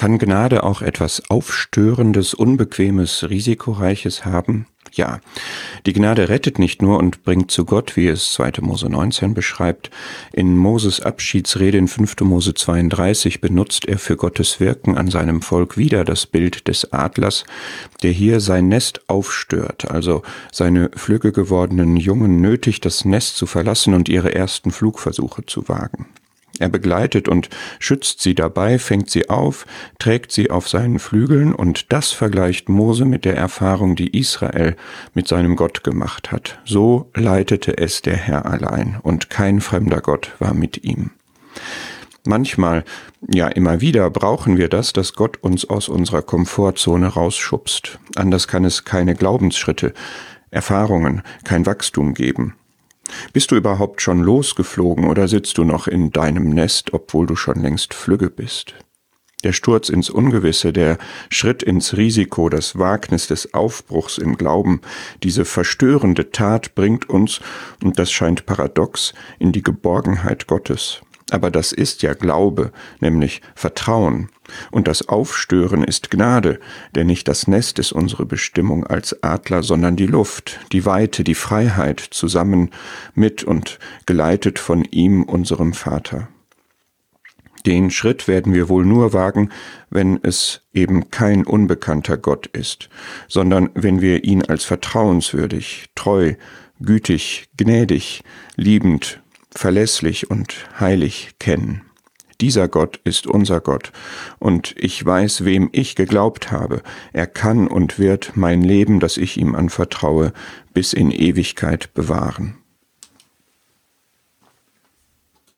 Kann Gnade auch etwas Aufstörendes, Unbequemes, Risikoreiches haben? Ja, die Gnade rettet nicht nur und bringt zu Gott, wie es 2. Mose 19 beschreibt. In Moses Abschiedsrede in 5. Mose 32 benutzt er für Gottes Wirken an seinem Volk wieder das Bild des Adlers, der hier sein Nest aufstört, also seine flügge gewordenen Jungen nötigt, das Nest zu verlassen und ihre ersten Flugversuche zu wagen. Er begleitet und schützt sie dabei, fängt sie auf, trägt sie auf seinen Flügeln, und das vergleicht Mose mit der Erfahrung, die Israel mit seinem Gott gemacht hat. So leitete es der Herr allein, und kein fremder Gott war mit ihm. Manchmal, ja immer wieder, brauchen wir das, dass Gott uns aus unserer Komfortzone rausschubst. Anders kann es keine Glaubensschritte, Erfahrungen, kein Wachstum geben. Bist du überhaupt schon losgeflogen oder sitzt du noch in deinem Nest, obwohl du schon längst flügge bist? Der Sturz ins Ungewisse, der Schritt ins Risiko, das Wagnis des Aufbruchs im Glauben, diese verstörende Tat bringt uns, und das scheint paradox, in die Geborgenheit Gottes. Aber das ist ja Glaube, nämlich Vertrauen. Und das Aufstören ist Gnade, denn nicht das Nest ist unsere Bestimmung als Adler, sondern die Luft, die Weite, die Freiheit, zusammen mit und geleitet von ihm, unserem Vater. Den Schritt werden wir wohl nur wagen, wenn es eben kein unbekannter Gott ist, sondern wenn wir ihn als vertrauenswürdig, treu, gütig, gnädig, liebend, verlässlich und heilig kennen. Dieser Gott ist unser Gott, und ich weiß, wem ich geglaubt habe. Er kann und wird mein Leben, das ich ihm anvertraue, bis in Ewigkeit bewahren.